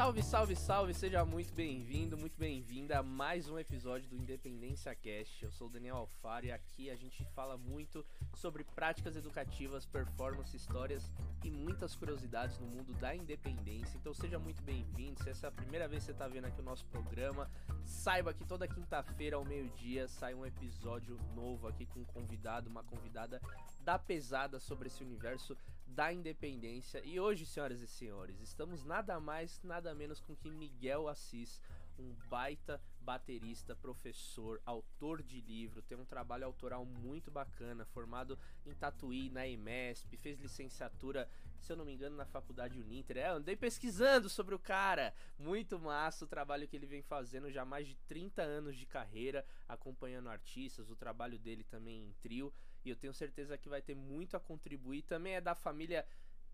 Salve, salve, salve! Seja muito bem-vindo, muito bem-vinda a mais um episódio do Independência Cast. Eu sou o Daniel Alfaro e aqui a gente fala muito sobre práticas educativas, performance, histórias e muitas curiosidades no mundo da independência. Então seja muito bem-vindo. Se essa é a primeira vez que você está vendo aqui o nosso programa, saiba que toda quinta-feira ao meio-dia sai um episódio novo aqui com um convidado, uma convidada da pesada sobre esse universo da independência. E hoje, senhoras e senhores, estamos nada mais, nada menos com que Miguel Assis, um baita baterista, professor, autor de livro, tem um trabalho autoral muito bacana, formado em Tatuí, na EMESP, fez licenciatura, se eu não me engano, na faculdade Uninter. É, andei pesquisando sobre o cara. Muito massa o trabalho que ele vem fazendo, já mais de 30 anos de carreira, acompanhando artistas, o trabalho dele também em trio e eu tenho certeza que vai ter muito a contribuir. Também é da família.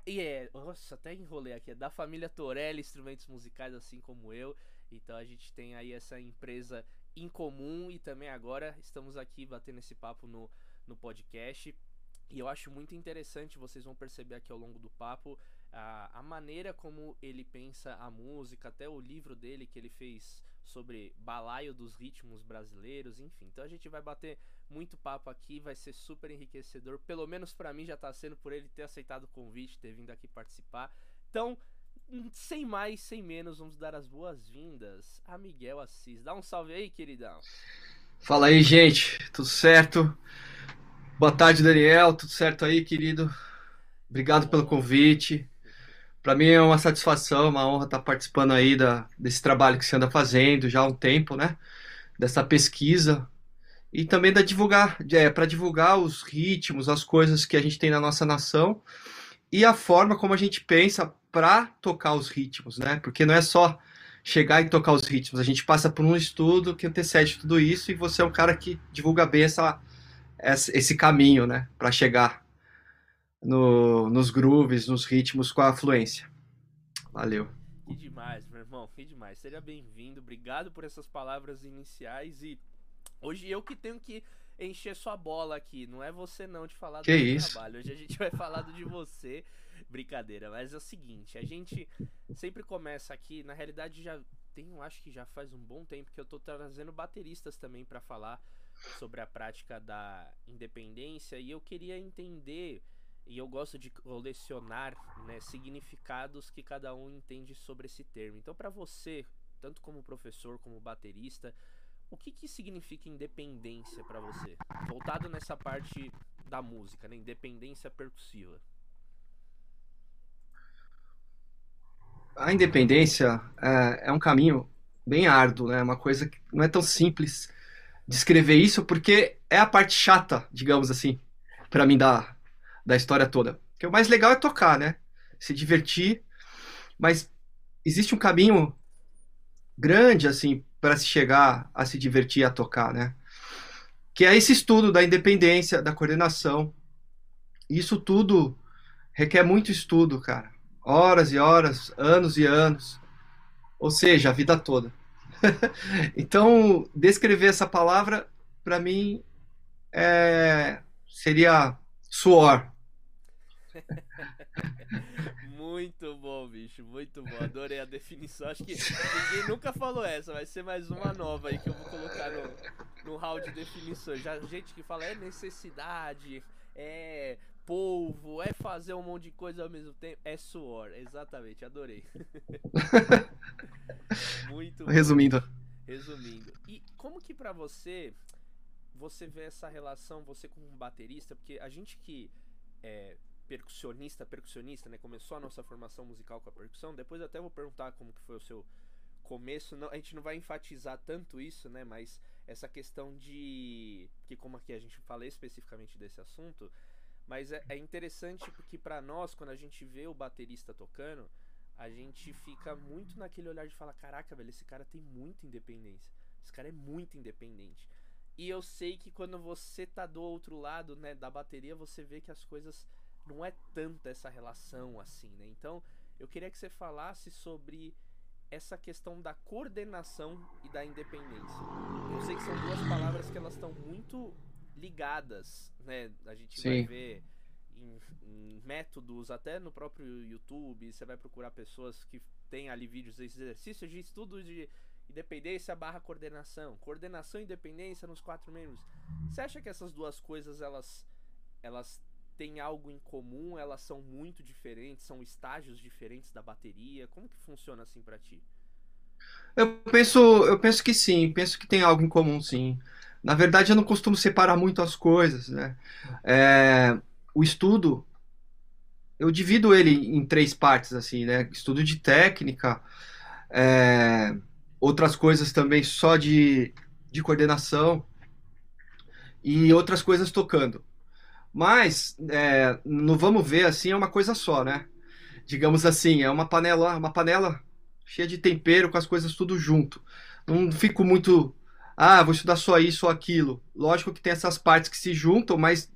E é. Nossa, até enrolei aqui. É da família Torelli Instrumentos Musicais, assim como eu. Então a gente tem aí essa empresa em comum e também agora estamos aqui batendo esse papo no, no podcast. E eu acho muito interessante, vocês vão perceber aqui ao longo do papo, a, a maneira como ele pensa a música, até o livro dele que ele fez sobre balaio dos ritmos brasileiros, enfim. Então a gente vai bater muito papo aqui, vai ser super enriquecedor. Pelo menos para mim já tá sendo por ele ter aceitado o convite, ter vindo aqui participar. Então, hum, sem mais, sem menos, vamos dar as boas-vindas a Miguel Assis. Dá um salve aí, queridão. Fala aí, gente. Tudo certo? Boa tarde, Daniel. Tudo certo aí, querido? Obrigado pelo convite. Para mim é uma satisfação, uma honra estar participando aí da, desse trabalho que você anda fazendo já há um tempo, né? Dessa pesquisa e também da divulgar, é, para divulgar os ritmos, as coisas que a gente tem na nossa nação e a forma como a gente pensa para tocar os ritmos, né? Porque não é só chegar e tocar os ritmos, a gente passa por um estudo que antecede tudo isso e você é um cara que divulga bem essa, esse caminho, né, para chegar no, nos grooves, nos ritmos com a fluência. Valeu. Que demais, meu irmão, que demais. Seja bem-vindo, obrigado por essas palavras iniciais e hoje eu que tenho que encher sua bola aqui, não é você não de falar que do isso? trabalho. Hoje a gente vai falar de você. Brincadeira, mas é o seguinte, a gente sempre começa aqui, na realidade já tem, acho que já faz um bom tempo que eu tô trazendo bateristas também para falar sobre a prática da independência e eu queria entender e eu gosto de colecionar né, significados que cada um entende sobre esse termo. Então, para você, tanto como professor como baterista, o que, que significa independência para você? Voltado nessa parte da música, né? Independência percussiva. A independência é, é um caminho bem árduo, né? Uma coisa que não é tão simples descrever isso, porque é a parte chata, digamos assim, para mim da, da história toda. Porque o mais legal é tocar, né? Se divertir, mas existe um caminho grande assim para se chegar a se divertir a tocar, né? Que é esse estudo da independência, da coordenação. Isso tudo requer muito estudo, cara. Horas e horas, anos e anos. Ou seja, a vida toda. então, descrever essa palavra, para mim, é... seria suor. muito bom, bicho, muito bom. Adorei a definição. Acho que ninguém nunca falou essa. Vai ser mais uma nova aí que eu vou colocar no, no hall de definições. Já gente que fala é necessidade, é polvo, é fazer um monte de coisa ao mesmo tempo. É suor, exatamente, adorei. muito Resumindo. Bom. Resumindo. E como que para você você vê essa relação, você como um baterista, porque a gente que é, percussionista, percussionista, né? Começou a nossa formação musical com a percussão. Depois até vou perguntar como que foi o seu começo. Não, a gente não vai enfatizar tanto isso, né? Mas essa questão de que como aqui a gente fala especificamente desse assunto, mas é, é interessante porque para nós quando a gente vê o baterista tocando, a gente fica muito naquele olhar de falar, caraca, velho, esse cara tem muita independência. Esse cara é muito independente. E eu sei que quando você tá do outro lado, né, da bateria, você vê que as coisas não é tanta essa relação assim, né? Então, eu queria que você falasse sobre essa questão da coordenação e da independência. Eu sei que são duas palavras que elas estão muito ligadas, né? A gente Sim. vai ver em, em, métodos, até no próprio YouTube, você vai procurar pessoas que tem ali vídeos, exercícios de estudo de independência barra coordenação, coordenação e independência nos quatro membros. Você acha que essas duas coisas elas elas têm algo em comum? Elas são muito diferentes? São estágios diferentes da bateria? Como que funciona assim para ti? Eu penso, eu penso que sim, penso que tem algo em comum, sim. Na verdade, eu não costumo separar muito as coisas, né? É, o estudo, eu divido ele em três partes, assim, né? Estudo de técnica, é, outras coisas também só de, de coordenação e outras coisas tocando. Mas, é, no vamos ver, assim, é uma coisa só, né? Digamos assim, é uma panela, uma panela cheia de tempero com as coisas tudo junto. Não fico muito, ah, vou estudar só isso ou aquilo. Lógico que tem essas partes que se juntam, mas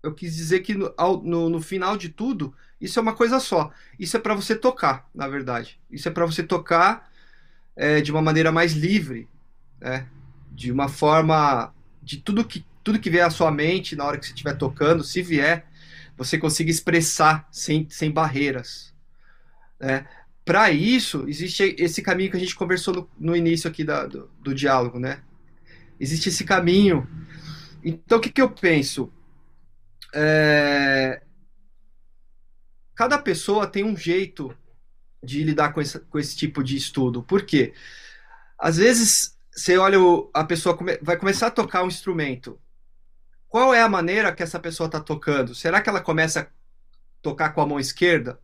eu quis dizer que no, no, no final de tudo, isso é uma coisa só. Isso é para você tocar, na verdade. Isso é para você tocar é, de uma maneira mais livre, né? de uma forma de tudo que tudo que vier à sua mente na hora que você estiver tocando, se vier, você consiga expressar sem, sem barreiras. Né? Para isso, existe esse caminho que a gente conversou no, no início aqui da, do, do, diálogo, né? Existe esse caminho. Então, o que, que eu penso? É... Cada pessoa tem um jeito de lidar com esse, com esse tipo de estudo. Por quê? Às vezes, você olha, a pessoa vai começar a tocar um instrumento. Qual é a maneira que essa pessoa está tocando? Será que ela começa a tocar com a mão esquerda?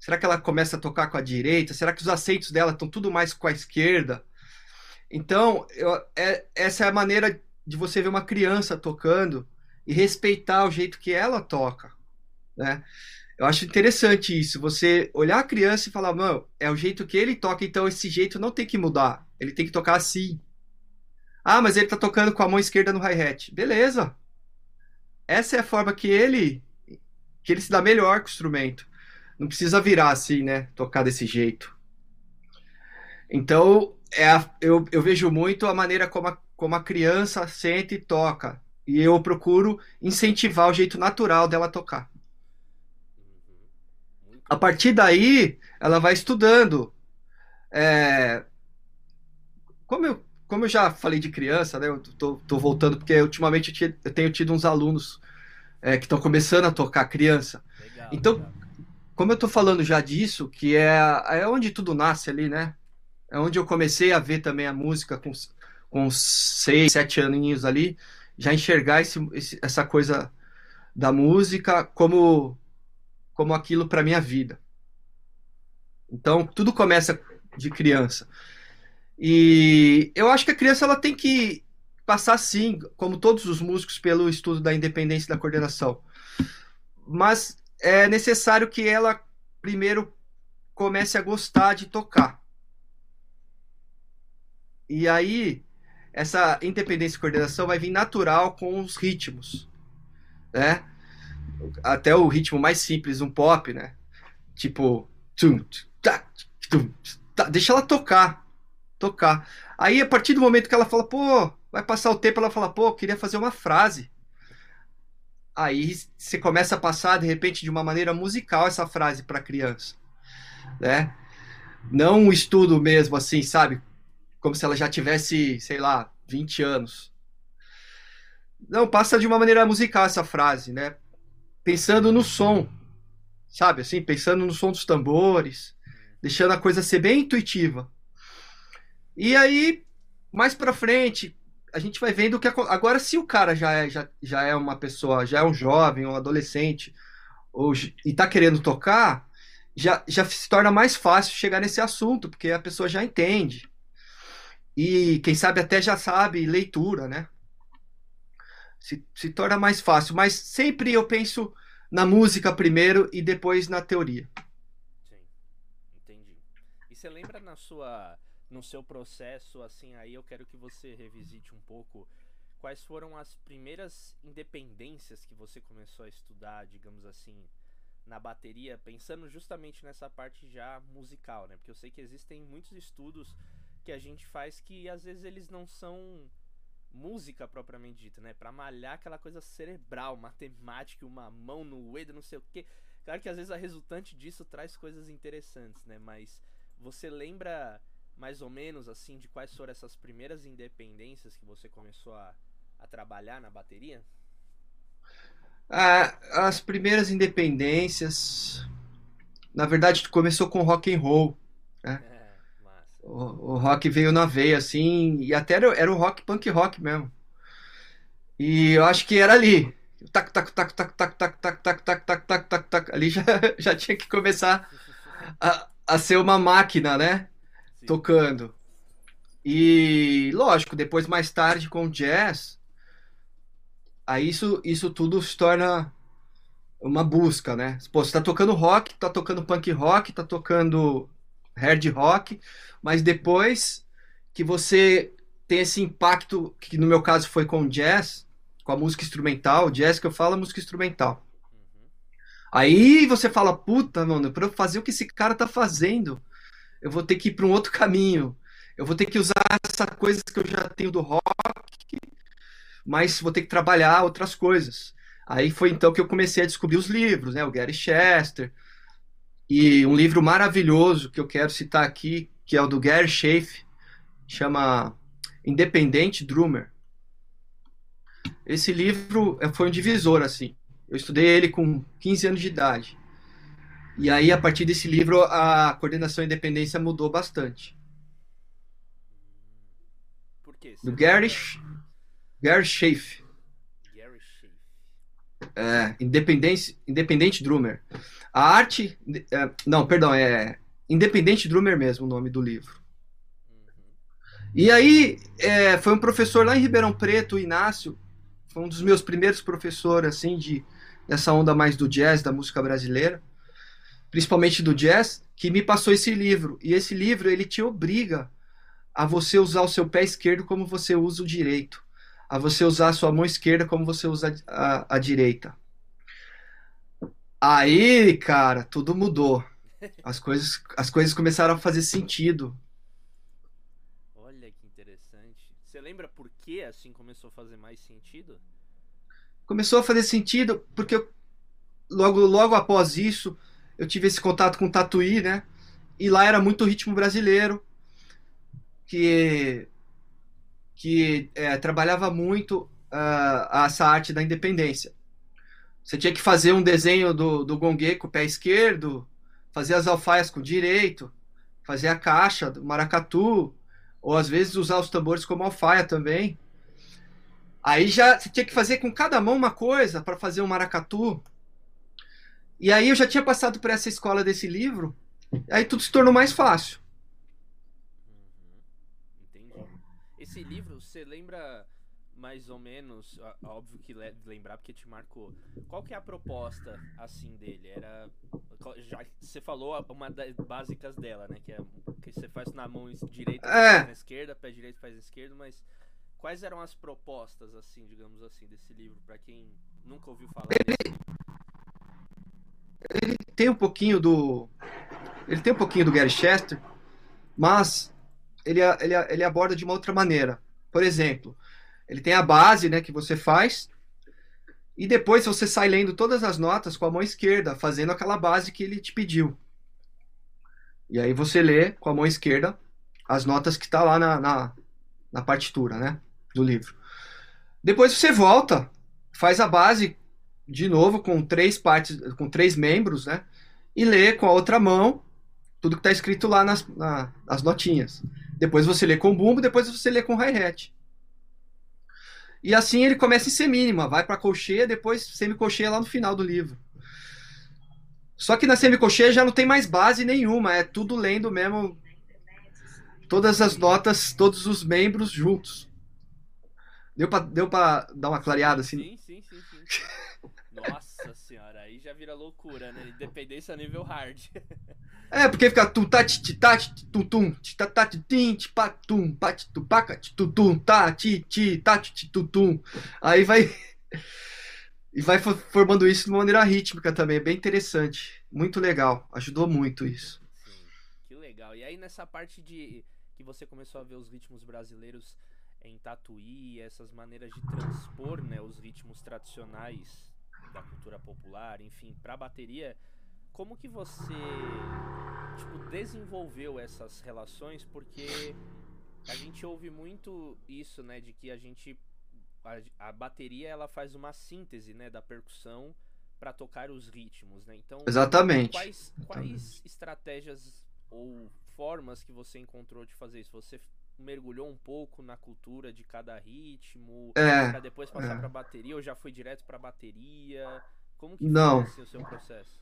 Será que ela começa a tocar com a direita? Será que os aceitos dela estão tudo mais com a esquerda? Então, eu, é, essa é a maneira de você ver uma criança tocando e respeitar o jeito que ela toca, né? Eu acho interessante isso, você olhar a criança e falar, mano, é o jeito que ele toca, então esse jeito não tem que mudar, ele tem que tocar assim. Ah, mas ele tá tocando com a mão esquerda no hi-hat. Beleza. Essa é a forma que ele que ele se dá melhor com o instrumento. Não precisa virar assim, né? Tocar desse jeito. Então, é a, eu, eu vejo muito a maneira como a, como a criança sente e toca. E eu procuro incentivar o jeito natural dela tocar. A partir daí, ela vai estudando. É, como, eu, como eu já falei de criança, né? Eu tô, tô voltando, porque ultimamente eu, tinha, eu tenho tido uns alunos é, que estão começando a tocar criança. Legal, então, legal. como eu tô falando já disso, que é, é onde tudo nasce ali, né? É onde eu comecei a ver também a música com, com seis, sete aninhos ali, já enxergar esse, esse, essa coisa da música como como aquilo para minha vida. Então, tudo começa de criança. E eu acho que a criança ela tem que passar sim, como todos os músicos, pelo estudo da independência da coordenação. Mas é necessário que ela primeiro comece a gostar de tocar. E aí essa independência e coordenação vai vir natural com os ritmos, né? até o ritmo mais simples, um pop, né? Tipo, deixa ela tocar, tocar. Aí a partir do momento que ela fala, pô, vai passar o tempo, ela fala, pô, queria fazer uma frase. Aí você começa a passar de repente de uma maneira musical essa frase para a criança, né? Não um estudo mesmo assim, sabe? Como se ela já tivesse, sei lá, 20 anos. Não, passa de uma maneira musical essa frase, né? pensando no som, sabe? Assim, pensando no som dos tambores, deixando a coisa ser bem intuitiva. E aí, mais para frente, a gente vai vendo que agora se o cara já é, já, já é uma pessoa, já é um jovem, um adolescente, ou, e tá querendo tocar, já, já se torna mais fácil chegar nesse assunto, porque a pessoa já entende. E quem sabe até já sabe leitura, né? se, se torna mais fácil. Mas sempre eu penso na música primeiro e depois na teoria. Sim, entendi. E você lembra na sua, no seu processo, assim, aí eu quero que você revisite um pouco quais foram as primeiras independências que você começou a estudar, digamos assim, na bateria, pensando justamente nessa parte já musical, né? Porque eu sei que existem muitos estudos que a gente faz que às vezes eles não são música propriamente dita, né? Pra malhar aquela coisa cerebral, matemática, uma mão no dedo, não sei o quê. Claro que às vezes a resultante disso traz coisas interessantes, né? Mas você lembra mais ou menos assim de quais foram essas primeiras independências que você começou a, a trabalhar na bateria? Ah, as primeiras independências, na verdade, começou com rock and roll. Né? É, massa. O, o rock veio na veia, assim, e até era, era o rock punk rock mesmo. E eu acho que era ali. Tac, tac, tac, tac, tac, tac, tac, tac, tac, tac, tac, tac, tac. Ali já, já tinha que começar a, a ser uma máquina, né? Sim. Tocando. E lógico, depois mais tarde com o jazz, aí isso, isso tudo se torna uma busca, né? Pô, você tá tocando rock, tá tocando punk rock, tá tocando hard rock, mas depois que você tem esse impacto, que no meu caso foi com o jazz, com a música instrumental, jazz que eu falo é música instrumental. Uhum. Aí você fala, puta, mano, pra eu fazer o que esse cara tá fazendo, eu vou ter que ir pra um outro caminho. Eu vou ter que usar essa coisa que eu já tenho do rock, mas vou ter que trabalhar outras coisas. Aí foi então que eu comecei a descobrir os livros, né? O Gary Chester. E um livro maravilhoso que eu quero citar aqui, que é o do Gary Schaefer, chama Independente Drummer. Esse livro eh, foi um divisor, assim. Eu estudei ele com 15 anos de idade. E aí, a partir desse livro, a coordenação e independência mudou bastante. Por quê? Do Gary, Gary Schaefer. Gary Schaefer. É, Independente, Independente Drummer. A arte. é, não, perdão, é Independente Drummer mesmo o nome do livro. Uhum. E aí, é, foi um professor lá em Ribeirão Preto, o Inácio, foi um dos meus primeiros professores, assim, de, dessa onda mais do jazz, da música brasileira, principalmente do jazz, que me passou esse livro. E esse livro, ele te obriga a você usar o seu pé esquerdo como você usa o direito, a você usar a sua mão esquerda como você usa a, a, a direita. Aí, cara, tudo mudou. As coisas, as coisas começaram a fazer sentido. Olha que interessante. Você lembra por que assim começou a fazer mais sentido? começou a fazer sentido porque eu, logo logo após isso eu tive esse contato com o Tatuí, né? E lá era muito ritmo brasileiro que que é, trabalhava muito ah, essa arte da independência. Você tinha que fazer um desenho do, do gongue com o pé esquerdo, fazer as alfaias com o direito, fazer a caixa do maracatu, ou às vezes usar os tambores como alfaia também. Aí já você tinha que fazer com cada mão uma coisa para fazer um maracatu. E aí eu já tinha passado por essa escola desse livro, aí tudo se tornou mais fácil. Entendi. Esse livro, você lembra mais ou menos, óbvio que le- lembrar porque te marcou. Qual que é a proposta assim dele? Era já você falou uma das básicas dela, né, que é que você faz na mão direita, É. na esquerda, pé direito faz na esquerda, mas quais eram as propostas assim, digamos assim, desse livro pra quem nunca ouviu falar? dele? Tem um pouquinho do ele tem um pouquinho do Gary Chester, mas ele, ele, ele aborda de uma outra maneira. Por exemplo, ele tem a base, né, que você faz, e depois você sai lendo todas as notas com a mão esquerda, fazendo aquela base que ele te pediu. E aí você lê com a mão esquerda as notas que tá lá na, na, na partitura, né, do livro. Depois você volta, faz a base de novo com três partes, com três membros, né, e lê com a outra mão tudo que tá escrito lá nas, na- nas notinhas. Depois você lê com bumbo, depois você lê com hi-hat. E assim ele começa em semínima, vai para colcheia, depois semicolcheia lá no final do livro. Só que na semicolcheia já não tem mais base nenhuma, é tudo lendo mesmo todas as notas, todos os membros juntos. Deu pra, deu pra dar uma clareada assim? Sim, sim, sim, sim. Nossa senhora, aí já vira loucura, né? Independência nível hard. É, porque fica tum tá tá tum tum ti tá tá ti tim ti pa tum pa ti tu paca ti tu tum tá ti ti tá ti ti tu tum. Aí vai e vai fo- formando isso de uma maneira rítmica também, é bem interessante, muito legal, ajudou muito isso. Sim, que legal. E aí nessa parte de que você começou a ver os ritmos brasileiros em Tatuí, essas maneiras de transpor, né, os ritmos tradicionais da cultura popular, enfim, pra bateria, como que você tipo, desenvolveu essas relações? Porque a gente ouve muito isso, né, de que a gente a, a bateria ela faz uma síntese, né, da percussão para tocar os ritmos, né? Então, Exatamente. Quais, quais estratégias ou formas que você encontrou de fazer isso? Você mergulhou um pouco na cultura de cada ritmo é, para depois passar é. para bateria ou já foi direto para bateria? Como que Não. foi assim, o seu processo?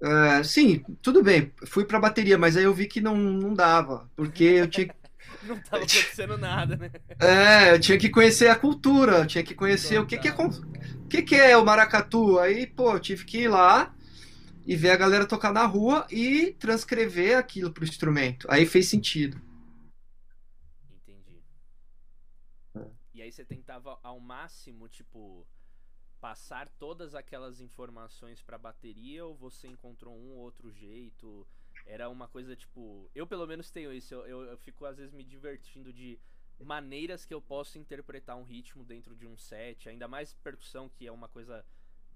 É, sim, tudo bem. Fui para bateria, mas aí eu vi que não, não dava, porque eu tinha não tava acontecendo nada, né? É, eu tinha que conhecer a cultura, eu tinha que conhecer o que que é o que que é o maracatu. Aí, pô, eu tive que ir lá e ver a galera tocar na rua e transcrever aquilo pro instrumento. Aí fez sentido. Entendi. E aí você tentava ao máximo, tipo, passar todas aquelas informações para bateria ou você encontrou um ou outro jeito? Era uma coisa tipo. Eu pelo menos tenho isso. Eu, eu, eu, fico às vezes me divertindo de maneiras que eu posso interpretar um ritmo dentro de um set. Ainda mais percussão, que é uma coisa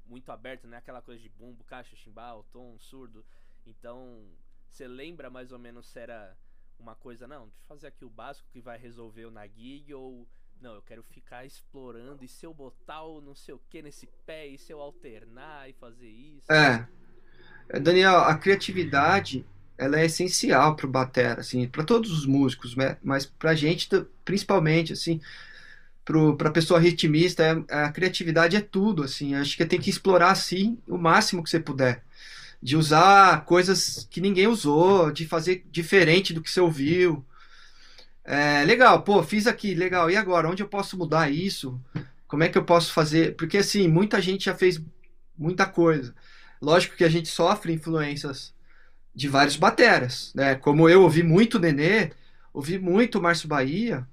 muito aberta, né? Aquela coisa de bumbo, caixa, chimbal, tom, surdo. Então, você lembra mais ou menos se era uma coisa, não, deixa eu fazer aqui o básico que vai resolver na gig ou não, eu quero ficar explorando e se eu botar o não sei o que nesse pé e se eu alternar e fazer isso. É. Daniel, a criatividade ela é essencial para o batera, assim, para todos os músicos, né? mas para a gente principalmente, assim, para a pessoa ritmista, é, a criatividade é tudo, assim, acho que tem que explorar, assim, o máximo que você puder, de usar coisas que ninguém usou, de fazer diferente do que você ouviu, é, legal, pô, fiz aqui, legal, e agora, onde eu posso mudar isso? Como é que eu posso fazer? Porque, assim, muita gente já fez muita coisa, lógico que a gente sofre influências de vários bateras, né? Como eu ouvi muito Nenê, ouvi muito Márcio Bahia,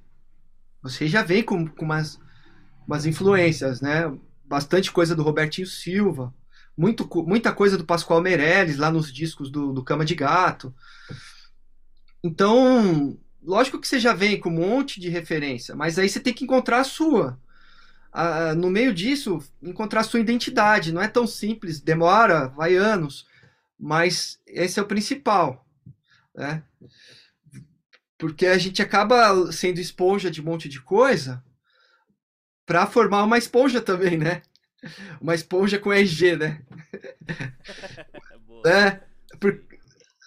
você já vem com, com umas, umas influências, né? Bastante coisa do Robertinho Silva, muito, muita coisa do Pascoal Meirelles lá nos discos do, do Cama de Gato. Então, lógico que você já vem com um monte de referência, mas aí você tem que encontrar a sua. no meio disso, encontrar a sua identidade. Não é tão simples, demora, vai anos mas esse é o principal, né? Porque a gente acaba sendo esponja de um monte de coisa para formar uma esponja também, né? Uma esponja com RG, né? é, por,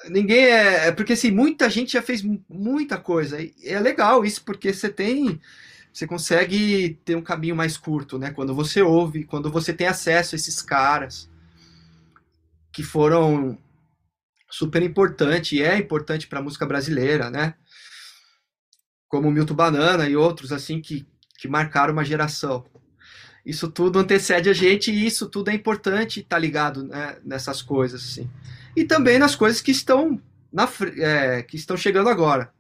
ninguém é, é, porque assim muita gente já fez muita coisa e é legal isso porque você tem você consegue ter um caminho mais curto, né? Quando você ouve, quando você tem acesso a esses caras, que foram super importante e é importante para a música brasileira, né? Como Milton Banana e outros assim que, que marcaram uma geração. Isso tudo antecede a gente e isso tudo é importante estar tá ligado né, nessas coisas assim. E também nas coisas que estão na é, que estão chegando agora,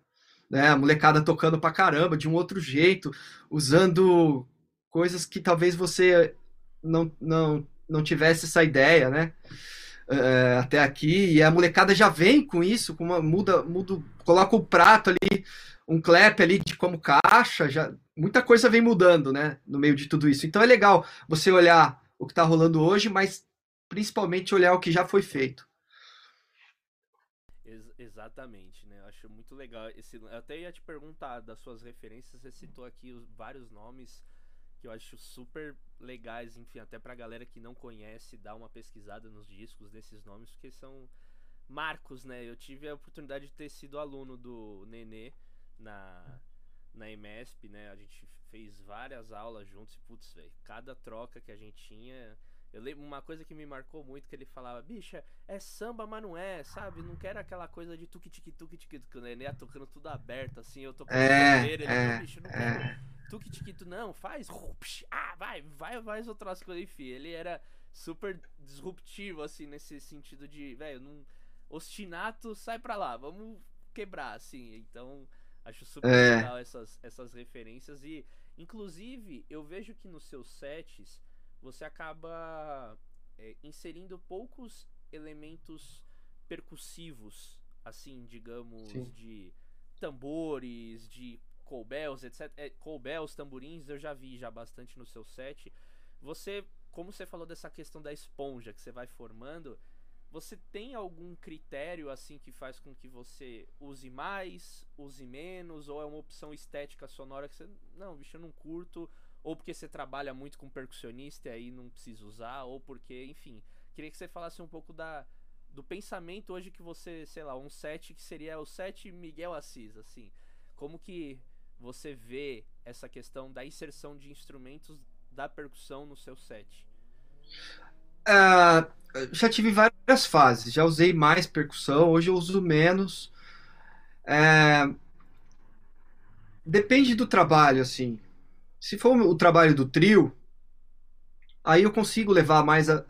né? A molecada tocando pra caramba de um outro jeito, usando coisas que talvez você não não não tivesse essa ideia, né? é, até aqui, e a molecada já vem com isso, com uma muda, muda, coloca o prato ali, um clap ali de como caixa, já muita coisa vem mudando, né, no meio de tudo isso. Então é legal você olhar o que está rolando hoje, mas principalmente olhar o que já foi feito. Ex exatamente, né? Eu acho muito legal esse. Eu até ia te perguntar das suas referências. Você citou aqui os, vários nomes que eu acho super legais, enfim, até pra galera que não conhece, dar uma pesquisada nos discos desses nomes, porque são marcos, né? Eu tive a oportunidade de ter sido aluno do Nenê na, na EMESP, né? A gente fez várias aulas juntos e, putz, velho, cada troca que a gente tinha. Eu lembro uma coisa que me marcou muito que ele falava, bicha, é samba, mas não é, sabe? Não quero aquela coisa de tuque tique tuque tique que o Nenê tocando tudo aberto, assim, eu tô com é, ele, é, bicho, não quero. É tuque tiquito não, faz. Ah, vai, vai, faz outras coisas. Enfim, ele era super disruptivo, assim, nesse sentido de, velho, não. Ostinato, sai pra lá, vamos quebrar, assim. Então, acho super é. legal essas, essas referências. E, inclusive, eu vejo que nos seus sets você acaba é, inserindo poucos elementos percussivos, assim, digamos, Sim. de tambores, de cowbells, etc. É, cowbells, tamborins, eu já vi já bastante no seu set. Você, como você falou dessa questão da esponja que você vai formando, você tem algum critério assim que faz com que você use mais, use menos, ou é uma opção estética sonora que você. Não, bicho, eu não curto, ou porque você trabalha muito com percussionista e aí não precisa usar, ou porque, enfim. Queria que você falasse um pouco da, do pensamento hoje que você, sei lá, um set que seria o set Miguel Assis, assim. Como que você vê essa questão da inserção de instrumentos da percussão no seu set? Uh, já tive várias fases. Já usei mais percussão, hoje eu uso menos. É... Depende do trabalho, assim. Se for o trabalho do trio, aí eu consigo levar mais a...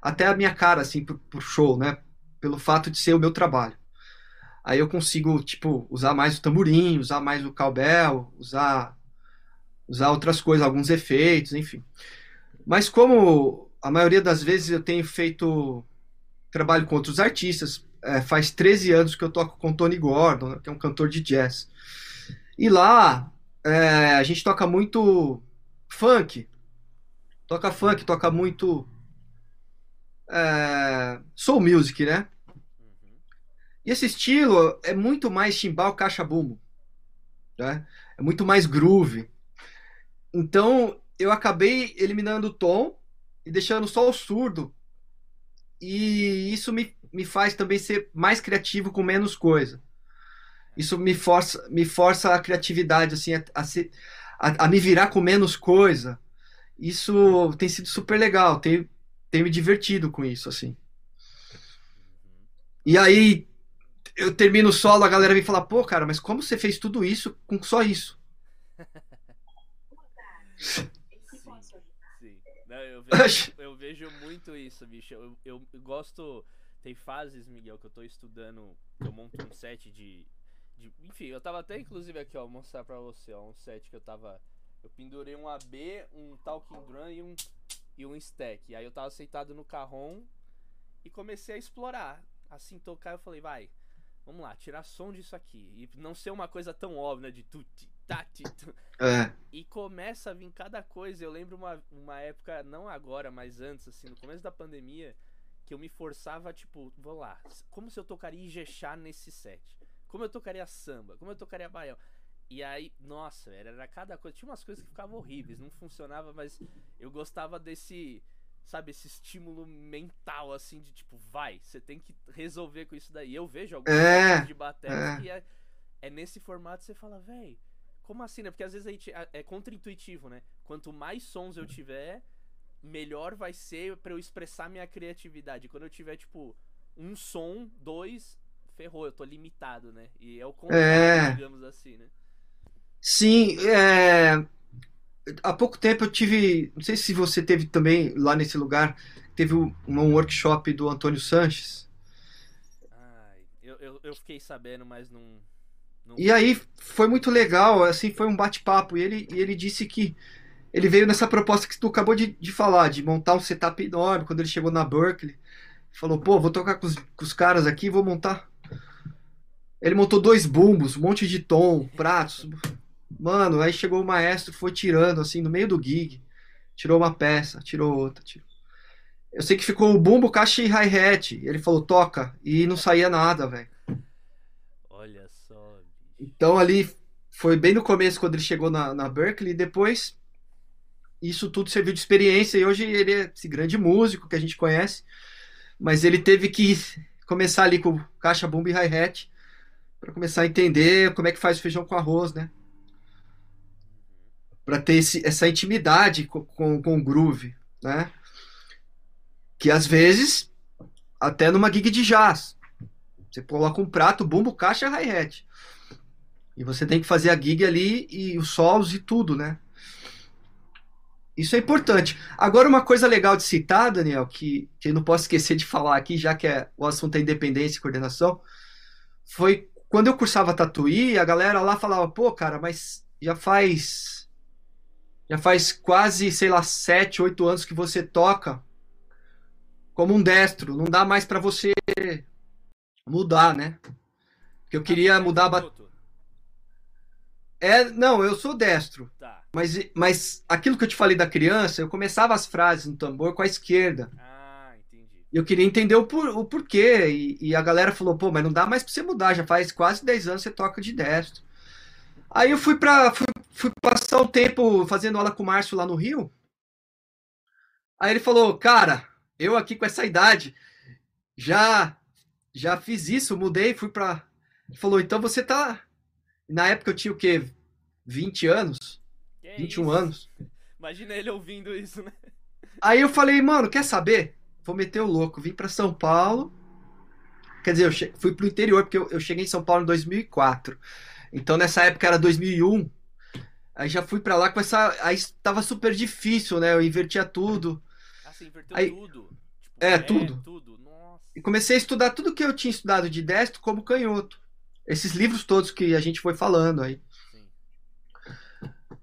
até a minha cara, assim, pro, pro show, né? Pelo fato de ser o meu trabalho. Aí eu consigo, tipo, usar mais o tamborim, usar mais o cowbell, usar, usar outras coisas, alguns efeitos, enfim. Mas como a maioria das vezes eu tenho feito trabalho com outros artistas. É, faz 13 anos que eu toco com Tony Gordon, que é um cantor de jazz. E lá é, a gente toca muito funk. Toca funk, toca muito é, soul music, né? E esse estilo é muito mais chimbal, caixa bumbo. Né? É muito mais groove. Então eu acabei eliminando o tom e deixando só o surdo. E isso me, me faz também ser mais criativo com menos coisa. Isso me força, me força a criatividade, assim, a, a, ser, a, a me virar com menos coisa. Isso tem sido super legal, tem, tem me divertido com isso, assim. E aí, eu termino o solo, a galera vem falar, pô, cara, mas como você fez tudo isso com só isso? vejo, eu vejo muito isso, bicho. Eu, eu, gosto. Tem fases, Miguel, que eu tô estudando. Eu monto um set de, de. enfim, eu tava até inclusive aqui, ó, mostrar pra você, ó. Um set que eu tava. Eu pendurei um AB, um Talking Drum e um, e um stack. E aí eu tava sentado no carrom e comecei a explorar. Assim, tocar, eu falei, vai, vamos lá, tirar som disso aqui. E não ser uma coisa tão óbvia de tuti, tati. É. E começa a vir cada coisa. Eu lembro uma, uma época, não agora, mas antes, assim, no começo da pandemia, que eu me forçava, tipo, vou lá, como se eu tocaria Ijexá nesse set? Como eu tocaria samba? Como eu tocaria baião? E aí, nossa, era, era cada coisa. Tinha umas coisas que ficavam horríveis, não funcionava, mas eu gostava desse, sabe, esse estímulo mental, assim, de tipo, vai, você tem que resolver com isso daí. Eu vejo alguns é, de bateria é. que é, é nesse formato você fala, velho como assim, né? Porque às vezes a gente é contra-intuitivo, né? Quanto mais sons eu tiver, melhor vai ser para eu expressar minha criatividade. Quando eu tiver, tipo, um som, dois, ferrou, eu tô limitado, né? E é o contrário, é... digamos assim, né? Sim, é... há pouco tempo eu tive, não sei se você teve também lá nesse lugar, teve um, um workshop do Antônio Sanches. Ai, eu, eu, eu fiquei sabendo, mas não, e aí foi muito legal, assim, foi um bate-papo. E ele, e ele disse que ele veio nessa proposta que tu acabou de, de falar, de montar um setup enorme. Quando ele chegou na Berkeley, falou: pô, vou tocar com os, com os caras aqui, vou montar. Ele montou dois bumbos, um monte de tom, pratos. Mano, aí chegou o maestro, foi tirando, assim, no meio do gig. Tirou uma peça, tirou outra. Tirou... Eu sei que ficou o bumbo, caixa e hi-hat. Ele falou, toca. E não saía nada, velho. Então ali foi bem no começo quando ele chegou na, na Berkeley e depois isso tudo serviu de experiência e hoje ele é esse grande músico que a gente conhece, mas ele teve que começar ali com caixa, bumbo e hi-hat para começar a entender como é que faz feijão com arroz, né? Para ter esse, essa intimidade com, com, com o groove, né? Que às vezes, até numa gig de jazz, você coloca um prato, bumbo, caixa, hi-hat. E você tem que fazer a gig ali e os solos e tudo, né? Isso é importante. Agora, uma coisa legal de citar, Daniel, que, que eu não posso esquecer de falar aqui, já que é, o assunto é independência e coordenação, foi quando eu cursava tatuí, a galera lá falava, pô, cara, mas já faz. Já faz quase, sei lá, sete, oito anos que você toca como um destro. Não dá mais para você mudar, né? Porque eu queria mudar a é, não, eu sou destro. Tá. Mas, mas aquilo que eu te falei da criança, eu começava as frases no tambor com a esquerda. Ah. Eu queria entender o, por, o porquê. E, e, a galera falou, pô, mas não dá mais pra você mudar, já faz quase 10 anos que você toca de destro. Aí eu fui para fui, fui, passar um tempo fazendo aula com o Márcio lá no Rio. Aí ele falou, cara, eu aqui com essa idade já já fiz isso, mudei, fui para ele falou, então você tá na época eu tinha o quê? 20 anos? Que 21 isso? anos. Imagina ele ouvindo isso, né? Aí eu falei, mano, quer saber? Vou meter o louco, vim para São Paulo. Quer dizer, eu fui pro interior, porque eu, eu cheguei em São Paulo em 2004. Então nessa época era 2001. Aí já fui para lá com essa. Aí tava super difícil, né? Eu invertia tudo. Ah, você inverteu aí... tudo? Tipo, é, é, tudo. tudo. E comecei a estudar tudo que eu tinha estudado de destro como canhoto. Esses livros todos que a gente foi falando aí.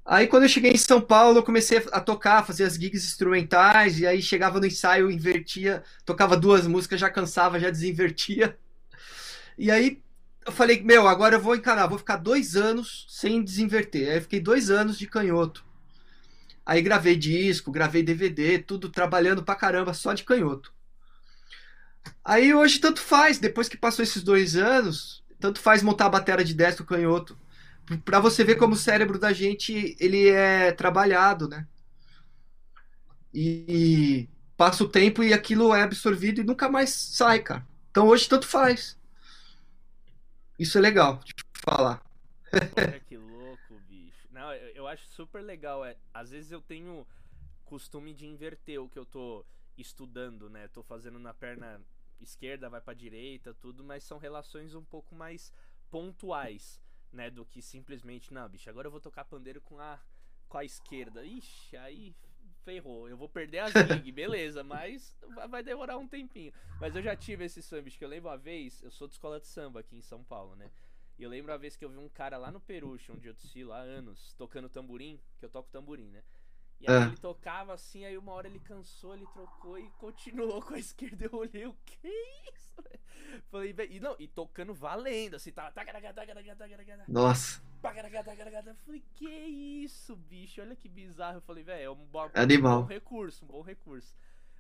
Aí quando eu cheguei em São Paulo, eu comecei a tocar, fazer as gigs instrumentais, e aí chegava no ensaio, invertia, tocava duas músicas, já cansava, já desinvertia. E aí eu falei, meu, agora eu vou encarar, vou ficar dois anos sem desinverter. Aí fiquei dois anos de canhoto. Aí gravei disco, gravei DVD, tudo trabalhando pra caramba só de canhoto. Aí hoje tanto faz, depois que passou esses dois anos, tanto faz montar a bateria de destro canhoto. Pra você ver como o cérebro da gente ele é trabalhado, né? E passa o tempo e aquilo é absorvido e nunca mais sai, cara. Então hoje tanto faz. Isso é legal de falar. Olha que louco, bicho. Não, eu, eu acho super legal. É, às vezes eu tenho costume de inverter o que eu tô estudando, né? Tô fazendo na perna esquerda, vai pra direita, tudo, mas são relações um pouco mais pontuais, né? Do que simplesmente, não, bicho, agora eu vou tocar pandeiro com a, com a esquerda. Ixi, aí ferrou. Eu vou perder a zig, beleza, mas vai demorar um tempinho. Mas eu já tive esse samba, que eu lembro uma vez, eu sou de escola de samba aqui em São Paulo, né? E eu lembro uma vez que eu vi um cara lá no Peruche, onde eu desfilo há anos, tocando tamborim, que eu toco tamborim, né? E aí é. ele tocava assim, aí uma hora ele cansou, ele trocou e continuou com a esquerda. Eu olhei, o que é isso? Falei, e não, e tocando valendo, assim, tava. Nossa. Falei, que isso, bicho? Olha que bizarro. Eu falei, velho, é um, bom, Animal. um bom recurso, um bom recurso.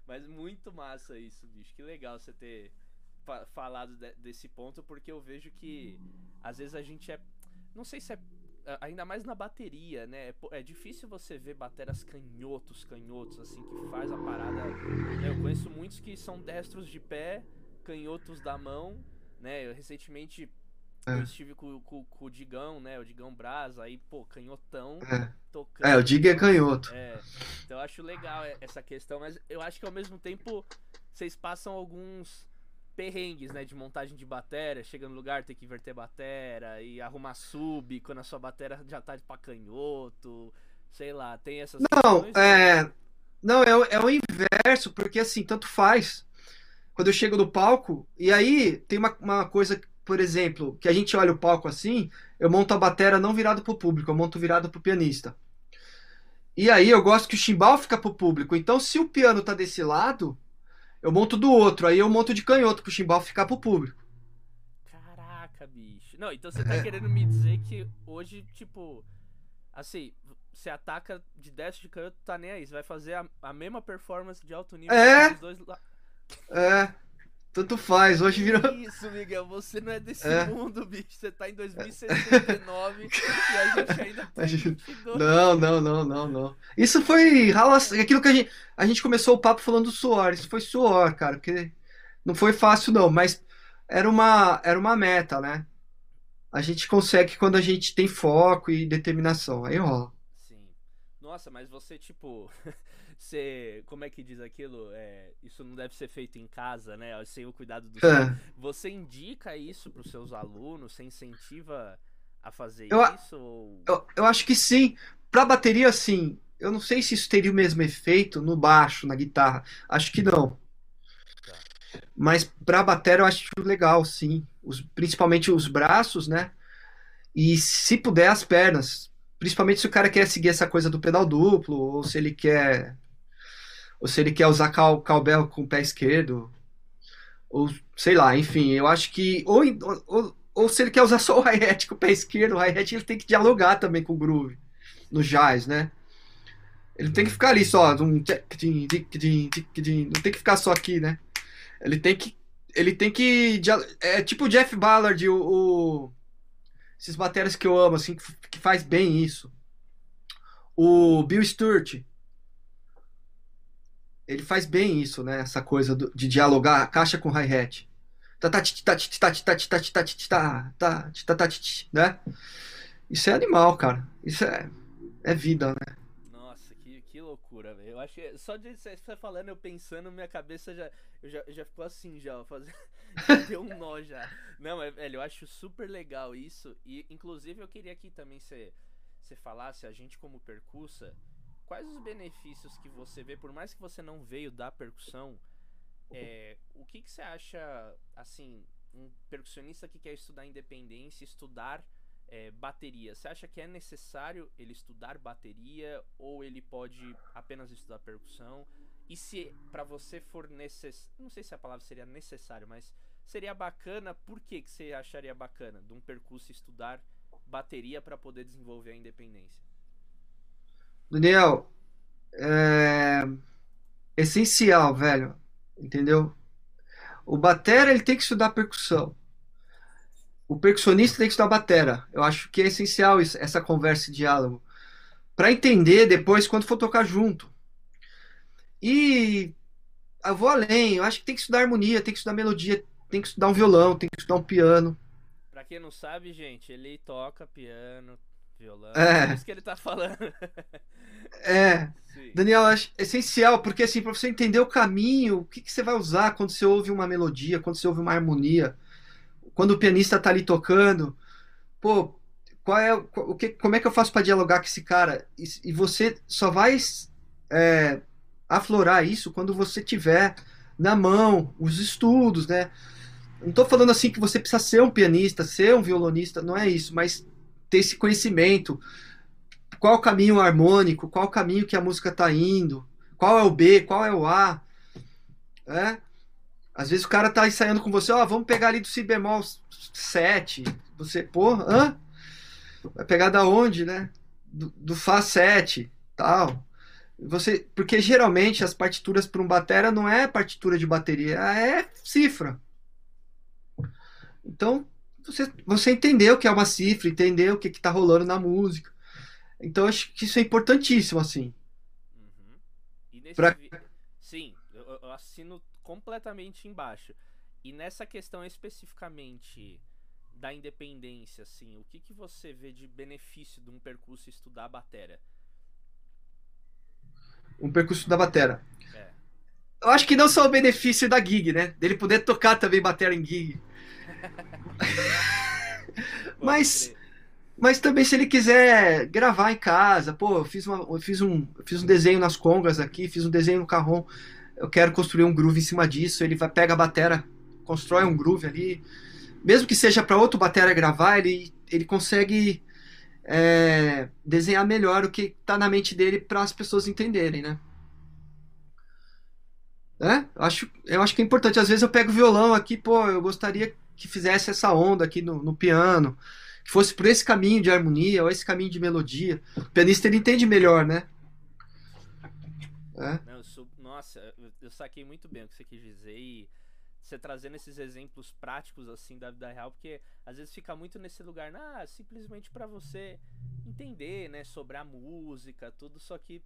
Mas muito massa isso, bicho. Que legal você ter falado de, desse ponto, porque eu vejo que às vezes a gente é. Não sei se é. Ainda mais na bateria, né? É, é difícil você ver bateras canhotos, canhotos, assim, que faz a parada. Eu conheço muitos que são destros de pé, canhotos da mão, né? Eu recentemente é. Eu estive com, com, com, o Digão, né? O Digão Brasa, aí, pô, canhotão. É, tocando, é o Dig é canhoto. É. Então eu acho legal essa questão, mas eu acho que ao mesmo tempo vocês passam alguns perrengues, né? De montagem de bateria, chega no lugar, tem que inverter bateria e arrumar sub quando a sua bateria já tá pra canhoto. Sei lá, tem essas Não, questões, é. Não, é, é o inverso, porque assim, tanto faz. Quando eu chego no palco, e aí tem uma, uma coisa por exemplo, que a gente olha o palco assim, eu monto a bateria não virado pro público, eu monto virado pro pianista. E aí eu gosto que o chimbal fica pro público. Então, se o piano tá desse lado, eu monto do outro. Aí eu monto de canhoto pro chimbal ficar pro público. Caraca, bicho. Não, então você tá é. querendo me dizer que hoje, tipo, assim, você ataca de destro de canhoto, tá nem aí. Você vai fazer a, a mesma performance de alto nível é. dois É. Tanto faz, hoje virou. Isso, Miguel, você não é desse é. mundo, bicho. Você tá em 2069 e a gente ainda tá gente... Não, não, não, não, não. Isso foi aquilo que a gente. A gente começou o papo falando do suor. Isso foi suor, cara, porque não foi fácil, não, mas era uma, era uma meta, né? A gente consegue quando a gente tem foco e determinação. Aí rola. Sim. Nossa, mas você, tipo. você. Como é que diz aquilo? É, isso não deve ser feito em casa, né? Sem o cuidado do. É. Você indica isso para os seus alunos? Você incentiva a fazer eu, isso? Ou... Eu, eu acho que sim. Pra bateria, sim. Eu não sei se isso teria o mesmo efeito no baixo, na guitarra. Acho que não. Mas pra bateria eu acho legal, sim. Os, principalmente os braços, né? E se puder, as pernas. Principalmente se o cara quer seguir essa coisa do pedal duplo, ou se ele quer ou se ele quer usar cal, cowbell com o pé esquerdo, ou sei lá, enfim, eu acho que. Ou, ou, ou se ele quer usar só o hi-hat com o pé esquerdo, o hi-hat ele tem que dialogar também com o groove, no jazz, né? Ele tem que ficar ali só, não tem que ficar só aqui, né? Ele tem que. Ele tem que. É tipo o Jeff Ballard, o, o esses bateras que eu amo, assim, que, que faz bem isso. O Bill Stewart. Ele faz bem isso, né? Essa coisa do, de dialogar a caixa com hi-hat. Né? Isso é animal, cara. Isso é, é vida, né? Nossa, que, que loucura, velho. Eu acho que só de você falando, eu pensando, minha cabeça já, já, já ficou assim, já, fazer, deu um nó já. Não, é, velho, eu acho super legal isso. E, inclusive, eu queria aqui também você, você falasse, a gente como percussa, quais os benefícios que você vê, por mais que você não veio da percussão, é, o que, que você acha, assim, um percussionista que quer estudar independência, estudar é, bateria, você acha que é necessário ele estudar bateria ou ele pode apenas estudar percussão? E se para você for necessário, não sei se a palavra seria necessário, mas seria bacana, por que, que você acharia bacana de um percurso estudar bateria para poder desenvolver a independência? Daniel, é essencial, velho, entendeu? O batera ele tem que estudar percussão o percussionista tem que estudar batera. Eu acho que é essencial isso, essa conversa e diálogo. Para entender depois quando for tocar junto. E eu vou além. Eu acho que tem que estudar harmonia, tem que estudar melodia, tem que estudar um violão, tem que estudar um piano. Pra quem não sabe, gente, ele toca piano, violão. É, é isso que ele tá falando. é. Sim. Daniel, acho essencial, porque assim, pra você entender o caminho, o que, que você vai usar quando você ouve uma melodia, quando você ouve uma harmonia quando o pianista tá ali tocando, pô, qual é o que, como é que eu faço para dialogar com esse cara? E, e você só vai é, aflorar isso quando você tiver na mão os estudos, né? Não estou falando assim que você precisa ser um pianista, ser um violonista, não é isso, mas ter esse conhecimento. Qual o caminho harmônico, qual o caminho que a música está indo, qual é o B, qual é o A. É? Às vezes o cara tá ensaiando com você, ó, oh, vamos pegar ali do si bemol 7. Você, pô, hã? Vai pegar da onde, né? Do, do Fá 7, tal. Você, porque geralmente as partituras para um batera não é partitura de bateria, é cifra. Então, você, você entendeu o que é uma cifra, entendeu o que está rolando na música. Então, acho que isso é importantíssimo, assim. Uhum. Pra... Sim, eu, eu assino completamente embaixo. E nessa questão especificamente da independência, assim, o que, que você vê de benefício de um percurso estudar a batera? Um percurso da batera. É. Eu acho que não só o benefício da gig, né? Dele poder tocar também batera em gig. mas mas também se ele quiser gravar em casa, pô, eu fiz, uma, eu fiz, um, fiz um desenho nas congas aqui, fiz um desenho no carrom eu quero construir um groove em cima disso. Ele vai pega a batera, constrói um groove ali, mesmo que seja para outro batera gravar, ele ele consegue é, desenhar melhor o que está na mente dele para as pessoas entenderem, né? É? Acho, eu acho que é importante. Às vezes eu pego o violão aqui, pô, eu gostaria que fizesse essa onda aqui no, no piano, que fosse por esse caminho de harmonia ou esse caminho de melodia. O pianista ele entende melhor, né? É. Não, nossa, eu, eu saquei muito bem o que você quis dizer e você trazendo esses exemplos práticos assim da vida real, porque às vezes fica muito nesse lugar, ah, simplesmente para você entender, né, sobre a música, tudo, só que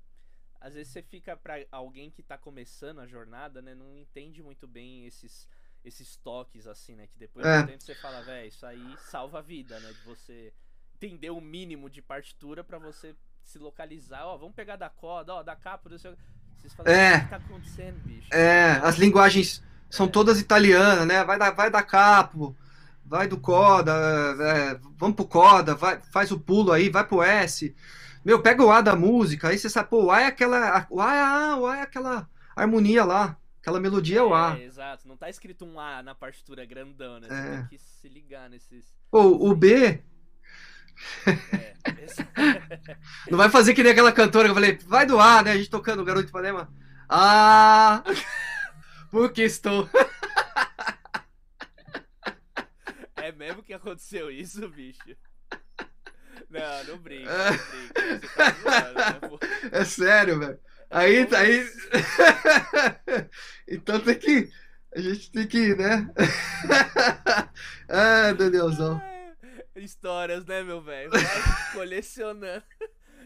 às vezes você fica para alguém que tá começando a jornada, né, não entende muito bem esses esses toques assim, né, que depois é. tempo você fala, velho, isso aí salva a vida, né, de você entender o mínimo de partitura para você se localizar, ó, vamos pegar da corda, ó, da capa, do seu vocês falam, é, o que tá acontecendo, bicho? É, as linguagens são é. todas italianas, né? Vai da, vai da capo, vai do coda, é, vamos pro coda, vai, faz o pulo aí, vai pro S. Meu, pega o A da música, aí você sabe, pô, o A é aquela. O A é, a, o A é aquela harmonia lá. Aquela melodia é o A. É, exato. Não tá escrito um A na partitura grandona. Você é. tem que se ligar nesses. Pô, o B é, não vai fazer que nem aquela cantora que eu falei, vai doar, né? A gente tocando o Garoto de Ipanema. Ah! Porque estou. É mesmo que aconteceu isso, bicho? Não, não brinca, não brinca. Tá zoando, né, é sério, velho. Aí, aí. então tem que. A gente tem que, né? ah, Danielzão. Histórias, né, meu velho? Colecionando.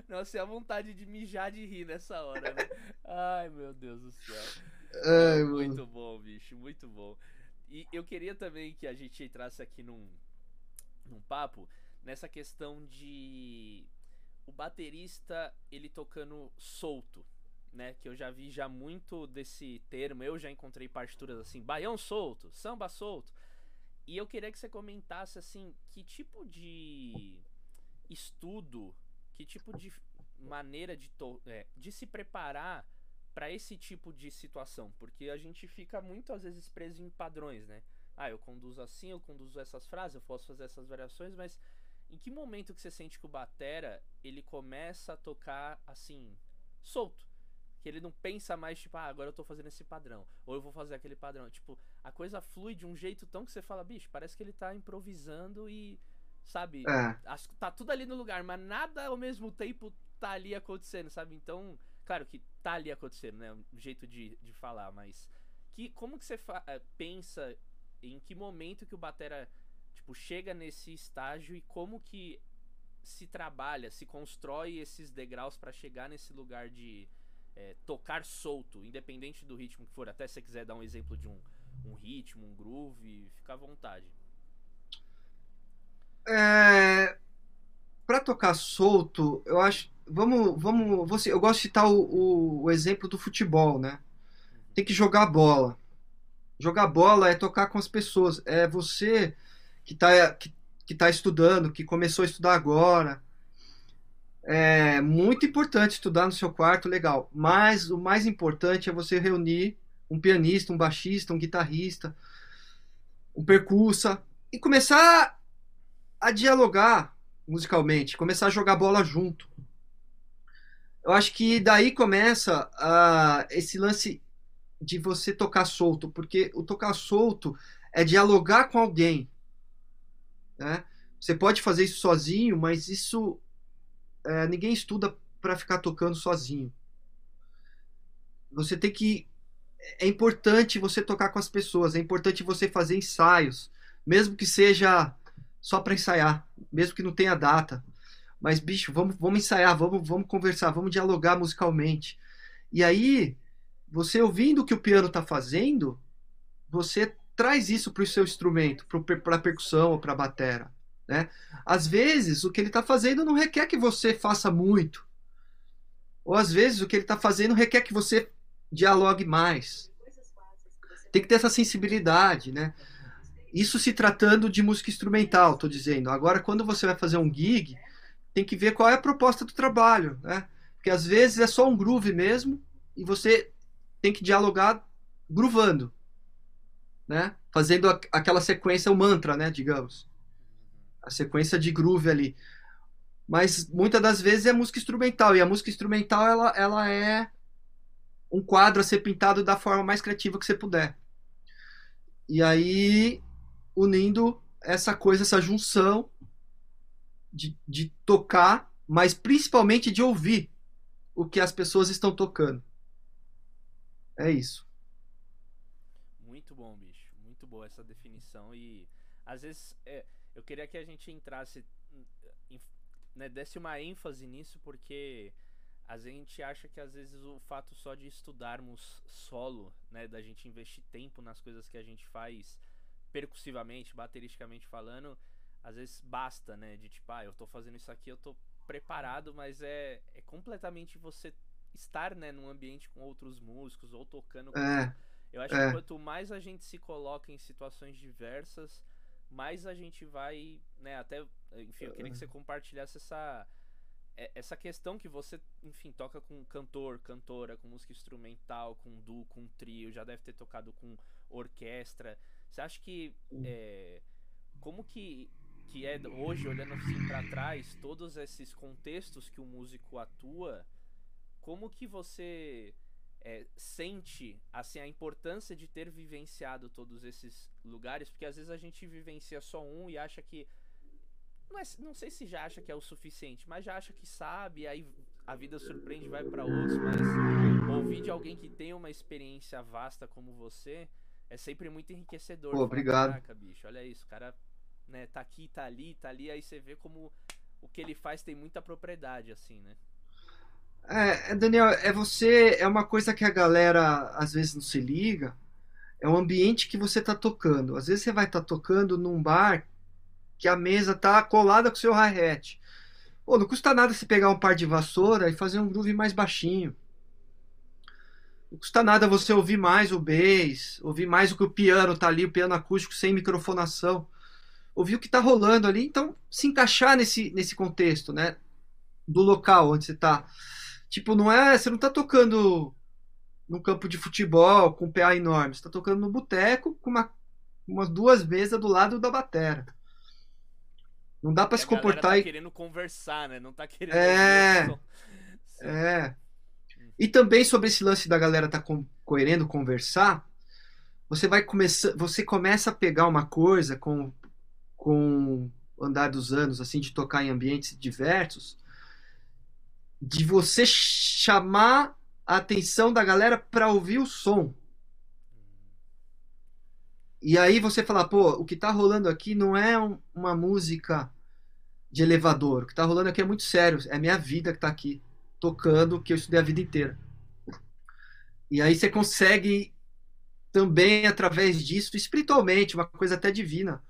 Nossa, e a vontade de mijar de rir nessa hora, né? Ai, meu Deus do céu. Ai, muito bom, bicho, muito bom. E eu queria também que a gente entrasse aqui num, num papo nessa questão de o baterista ele tocando solto, né? Que eu já vi já muito desse termo, eu já encontrei partituras assim, baião solto, samba solto. E eu queria que você comentasse assim, que tipo de estudo, que tipo de maneira de, é, de se preparar para esse tipo de situação, porque a gente fica muito às vezes preso em padrões, né? Ah, eu conduzo assim, eu conduzo essas frases, eu posso fazer essas variações, mas em que momento que você sente que o batera ele começa a tocar assim solto? Que ele não pensa mais, tipo, ah, agora eu tô fazendo esse padrão. Ou eu vou fazer aquele padrão. Tipo, a coisa flui de um jeito tão que você fala, bicho, parece que ele tá improvisando e. Sabe? É. Tá tudo ali no lugar, mas nada ao mesmo tempo tá ali acontecendo, sabe? Então, claro que tá ali acontecendo, né? Um jeito de, de falar, mas. Que, como que você eh, pensa em que momento que o Batera, tipo, chega nesse estágio e como que se trabalha, se constrói esses degraus para chegar nesse lugar de é, tocar solto, independente do ritmo que for. Até se você quiser dar um exemplo de um, um ritmo, um groove, fica à vontade. É, para tocar solto, eu acho. Vamos, vamos. Você, eu gosto de citar o, o, o exemplo do futebol, né? Tem que jogar bola. Jogar bola é tocar com as pessoas. É você que está que, que tá estudando, que começou a estudar agora é muito importante estudar no seu quarto, legal. Mas o mais importante é você reunir um pianista, um baixista, um guitarrista, um percussa e começar a dialogar musicalmente, começar a jogar bola junto. Eu acho que daí começa uh, esse lance de você tocar solto, porque o tocar solto é dialogar com alguém. Né? Você pode fazer isso sozinho, mas isso é, ninguém estuda para ficar tocando sozinho. Você tem que. É importante você tocar com as pessoas, é importante você fazer ensaios, mesmo que seja só para ensaiar, mesmo que não tenha data. Mas, bicho, vamos, vamos ensaiar, vamos, vamos conversar, vamos dialogar musicalmente. E aí, você ouvindo o que o piano está fazendo, você traz isso para o seu instrumento, para a percussão ou para a batera. Né? Às vezes, o que ele está fazendo não requer que você faça muito. Ou às vezes, o que ele está fazendo requer que você dialogue mais. Tem que ter essa sensibilidade, né? Isso se tratando de música instrumental, estou dizendo. Agora, quando você vai fazer um gig, tem que ver qual é a proposta do trabalho, né? Porque às vezes é só um groove mesmo e você tem que dialogar groovando, né? Fazendo aquela sequência, o mantra, né? Digamos a sequência de groove ali. Mas muitas das vezes é música instrumental, e a música instrumental ela, ela é um quadro a ser pintado da forma mais criativa que você puder. E aí, unindo essa coisa, essa junção de, de tocar, mas principalmente de ouvir o que as pessoas estão tocando. É isso. Muito bom, bicho. Muito boa essa definição. E às vezes é, eu queria que a gente entrasse, né, desse uma ênfase nisso, porque a gente acha que às vezes o fato só de estudarmos solo, né, da gente investir tempo nas coisas que a gente faz percussivamente, bateristicamente falando, às vezes basta, né, de tipo, ah, eu tô fazendo isso aqui, eu tô preparado, mas é, é completamente você estar, né, num ambiente com outros músicos ou tocando com... É, eu acho é. que quanto mais a gente se coloca em situações diversas, mais a gente vai, né, até, enfim, eu queria que você compartilhasse essa é, essa questão que você, enfim, toca com cantor, cantora, com música instrumental, com duo, com trio, já deve ter tocado com orquestra. Você acha que é, como que que é hoje olhando assim para trás todos esses contextos que o músico atua, como que você é, sente assim a importância de ter vivenciado todos esses lugares, porque às vezes a gente vivencia só um e acha que não, é, não sei se já acha que é o suficiente, mas já acha que sabe, aí a vida surpreende, vai para outros, mas ouvir de alguém que tem uma experiência vasta como você é sempre muito enriquecedor. Pô, obrigado. Caraca, bicho, olha isso, o cara né, tá aqui, tá ali, tá ali, aí você vê como o que ele faz tem muita propriedade, assim, né? É, é, Daniel, é você, é uma coisa que a galera às vezes não se liga, é o ambiente que você tá tocando. Às vezes você vai estar tá tocando num bar que a mesa tá colada com o seu hi-hat. Pô, não custa nada você pegar um par de vassoura e fazer um groove mais baixinho. Não custa nada você ouvir mais o bass, ouvir mais o que o piano tá ali, o piano acústico sem microfonação. Ouvir o que tá rolando ali, então se encaixar nesse, nesse contexto, né? Do local onde você tá. Tipo, não é. Você não tá tocando num campo de futebol com um PA enorme. Você tá tocando no boteco com uma, umas duas mesas do lado da batera. Não dá para se comportar tá e querendo conversar, né? Não tá querendo É. É. E também sobre esse lance da galera tá com, querendo conversar, você vai começar, você começa a pegar uma coisa com com o andar dos anos assim de tocar em ambientes diversos, de você chamar a atenção da galera para ouvir o som. E aí você fala, pô, o que tá rolando aqui não é um, uma música de elevador. O que tá rolando aqui é muito sério. É minha vida que tá aqui tocando, que eu estudei a vida inteira. E aí você consegue também, através disso, espiritualmente, uma coisa até divina,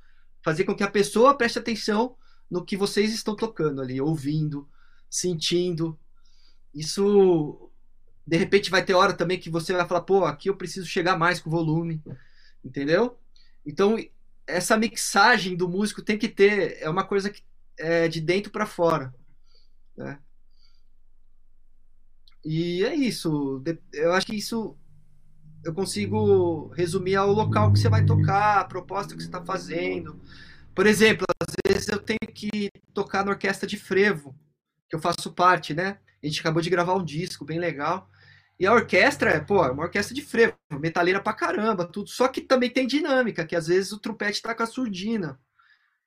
fazer com que a pessoa preste atenção no que vocês estão tocando ali, ouvindo, sentindo. Isso de repente vai ter hora também que você vai falar, pô, aqui eu preciso chegar mais com volume, entendeu? Então, essa mixagem do músico tem que ter, é uma coisa que é de dentro para fora, né? E é isso. Eu acho que isso eu consigo resumir ao local que você vai tocar, a proposta que você está fazendo. Por exemplo, às vezes eu tenho que tocar na orquestra de frevo, que eu faço parte, né? A gente acabou de gravar um disco bem legal. E a orquestra é, pô, é uma orquestra de frevo, metaleira pra caramba, tudo. Só que também tem dinâmica, que às vezes o trompete tá com a surdina.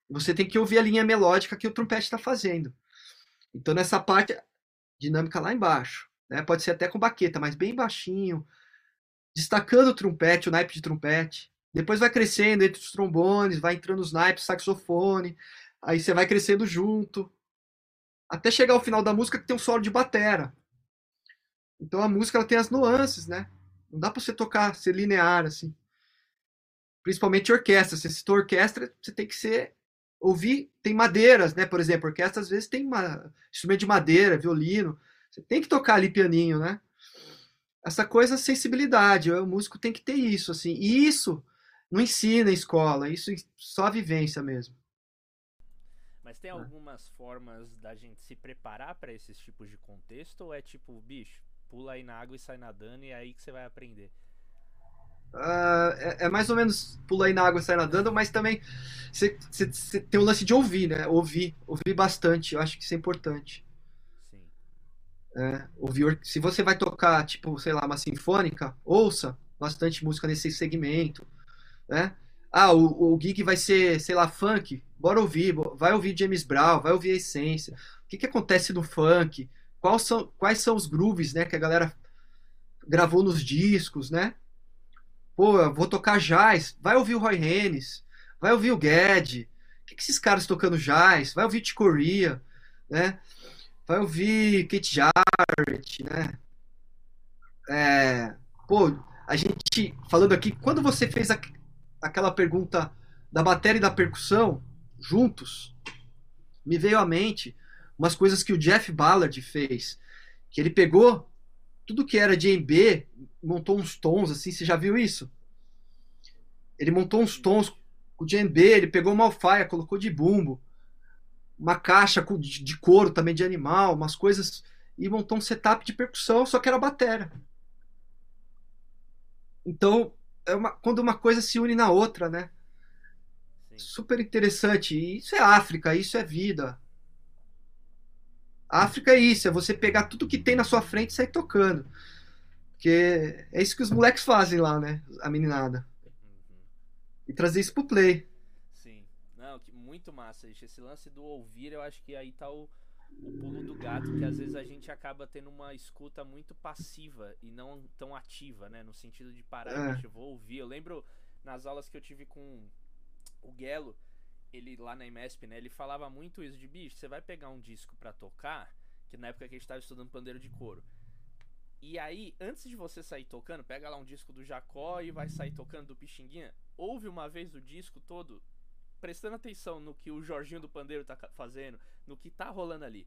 Você tem que ouvir a linha melódica que o trompete está fazendo. Então, nessa parte, dinâmica lá embaixo. Né? Pode ser até com baqueta, mas bem baixinho, destacando o trompete, o naipe de trompete. Depois vai crescendo entre os trombones, vai entrando os naipes, saxofone. Aí você vai crescendo junto. Até chegar ao final da música que tem um solo de batera. Então a música ela tem as nuances, né? Não dá para você tocar, ser linear assim. Principalmente orquestra. Você citou orquestra, você tem que ser ouvir, tem madeiras, né? Por exemplo, orquestra às vezes tem uma, instrumento de madeira, violino. Você tem que tocar ali pianinho, né? Essa coisa, sensibilidade, o músico tem que ter isso, assim. E isso não ensina em escola, isso só a vivência mesmo. Mas tem algumas formas da gente se preparar para esses tipos de contexto ou é tipo, bicho, pula aí na água e sai nadando e é aí que você vai aprender? Uh, é, é, mais ou menos pula aí na água e sai nadando, mas também você, tem o lance de ouvir, né? Ouvir, ouvir bastante, eu acho que isso é importante. Sim. É, ouvir, se você vai tocar, tipo, sei lá, uma sinfônica, ouça bastante música nesse segmento, né? Ah, o, o gig vai ser, sei lá, funk, bora ouvir, vai ouvir James Brown, vai ouvir a essência. O que, que acontece no funk? Quais são, quais são os grooves, né, que a galera gravou nos discos, né? Pô, eu vou tocar jazz, vai ouvir o Roy Haynes, vai ouvir o Ged, o que, que esses caras tocando jazz? Vai ouvir Ticoria, né? Vai ouvir Kate Jarrett, né? É, pô, a gente falando aqui, quando você fez a, aquela pergunta da bateria e da percussão juntos, me veio à mente umas coisas que o Jeff Ballard fez, que ele pegou tudo que era de B, montou uns tons assim, você já viu isso? Ele montou uns tons com B, ele pegou uma alfaia, colocou de bumbo, uma caixa de couro também de animal, umas coisas e montou um setup de percussão, só que era batera. Então, é uma, quando uma coisa se une na outra, né? Sim. Super interessante. Isso é África, isso é vida. África é isso, é você pegar tudo que tem na sua frente e sair tocando. Porque é isso que os moleques fazem lá, né? A meninada. Uhum. E trazer isso pro play. Sim. Não, muito massa. Esse lance do ouvir, eu acho que aí tá o, o pulo do gato, que às vezes a gente acaba tendo uma escuta muito passiva e não tão ativa, né? No sentido de parar É. e deixa, vou ouvir. Eu lembro nas aulas que eu tive com o Guelo, ele lá na IMESP, né? Ele falava muito isso de bicho, você vai pegar um disco pra tocar, que na época que a gente tava estudando pandeiro de couro. E aí, antes de você sair tocando, pega lá um disco do Jacó e vai sair tocando do Pixinguinha. Ouve uma vez o disco todo, prestando atenção no que o Jorginho do Pandeiro tá fazendo, no que tá rolando ali.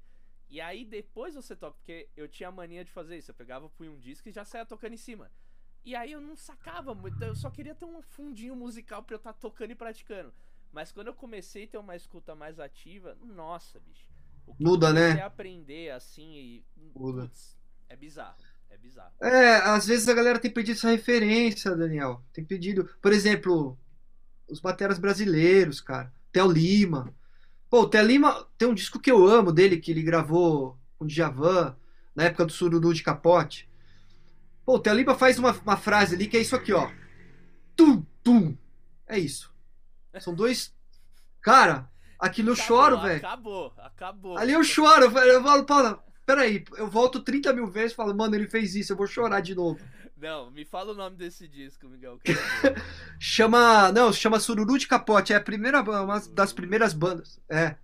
E aí depois você toca, porque eu tinha a mania de fazer isso. Eu pegava, punha um disco e já saia tocando em cima. E aí eu não sacava muito, eu só queria ter um fundinho musical pra eu estar tocando e praticando. Mas quando eu comecei a ter uma escuta mais ativa, nossa, bicho. Muda, né? aprender assim e. Muda. Putz, é bizarro. É bizarro. É, às vezes a galera tem pedido essa referência, Daniel. Tem pedido, por exemplo, os bateras brasileiros, cara. Theo Lima. Pô, o Theo Lima tem um disco que eu amo dele, que ele gravou com o Djavan, na época do Sururu de Capote. Pô, o Theo Lima faz uma, uma frase ali que é isso aqui, ó. Tum, tum. É isso. São dois. Cara, aquilo eu Acabou, choro, velho. Acabou, acabou. Ali eu choro, velho. Eu falo, Paula, peraí, eu volto 30 mil vezes e falo, mano, ele fez isso, eu vou chorar de novo. Não, me fala o nome desse disco, Miguel. Chama. Não, chama Sururu de Capote. É a primeira, uma das primeiras bandas. É.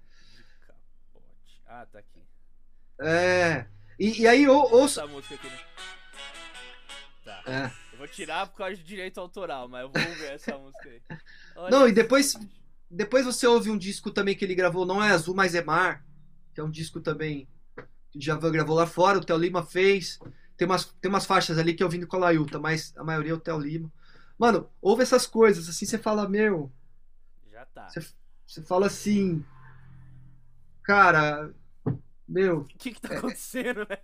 Capote. Ah, tá aqui. É. E, e aí, ou, ouça. Essa música aqui, né? Tá. É. Eu vou tirar por causa de direito autoral, mas eu vou ver essa música aí. Olha Não, e depois, depois você ouve um disco também que ele gravou, não é Azul, mas é Mar. Que é um disco também que o Djavan gravou lá fora, o Theo Lima fez. Tem umas, tem umas faixas ali que eu vim do Colaiuta, mas a maioria é o Theo Lima. Mano, ouve essas coisas, assim, você fala, meu. Já tá. Você, você fala assim. Cara, meu, O que que tá acontecendo, né?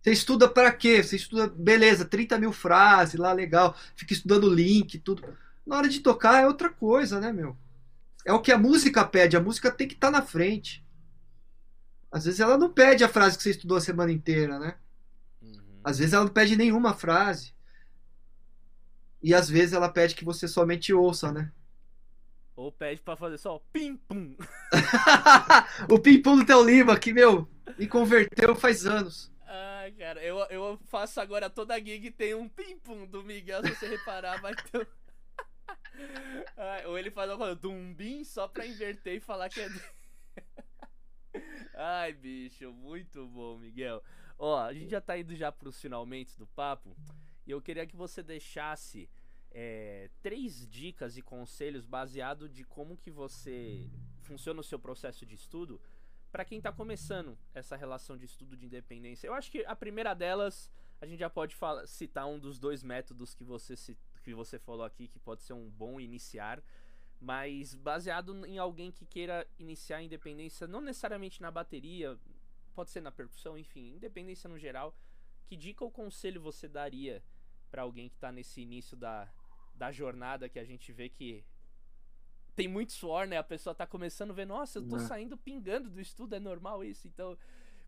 Você estuda pra quê? Você estuda, beleza, 30 mil frases lá, legal. Fica estudando link, tudo. Na hora de tocar é outra coisa, né, meu? É o que a música pede. A música tem que estar na frente. Às vezes ela não pede a frase que você estudou a semana inteira, né? Às vezes ela não pede nenhuma frase. E às vezes ela pede que você somente ouça, né? Ou pede pra fazer só pim pum. o Pimpum do Theo Lima, que, meu, me converteu faz anos. Ai, cara, eu, eu faço agora toda gig tem um pim pum do Miguel, se você reparar, vai ter um... Ai, ou ele faz uma coisa, dumbim só pra inverter e falar que é. dele. Ai, bicho, muito bom, Miguel. Ó, a gente já tá indo já pros finalmente do papo. E eu queria que você deixasse é, três dicas e conselhos baseado de como que você funciona o seu processo de estudo para quem tá começando essa relação de estudo de independência. Eu acho que a primeira delas, a gente já pode fala- citar um dos dois métodos que você, que você falou aqui, que pode ser um bom iniciar, mas baseado em alguém que queira iniciar a independência, não necessariamente na bateria, pode ser na percussão, enfim, independência no geral. Que dica ou conselho você daria para alguém que tá nesse início da, da jornada que a gente vê que tem muito suor, né? A pessoa tá começando a ver, nossa, eu tô É. saindo pingando do estudo, é normal isso. Então,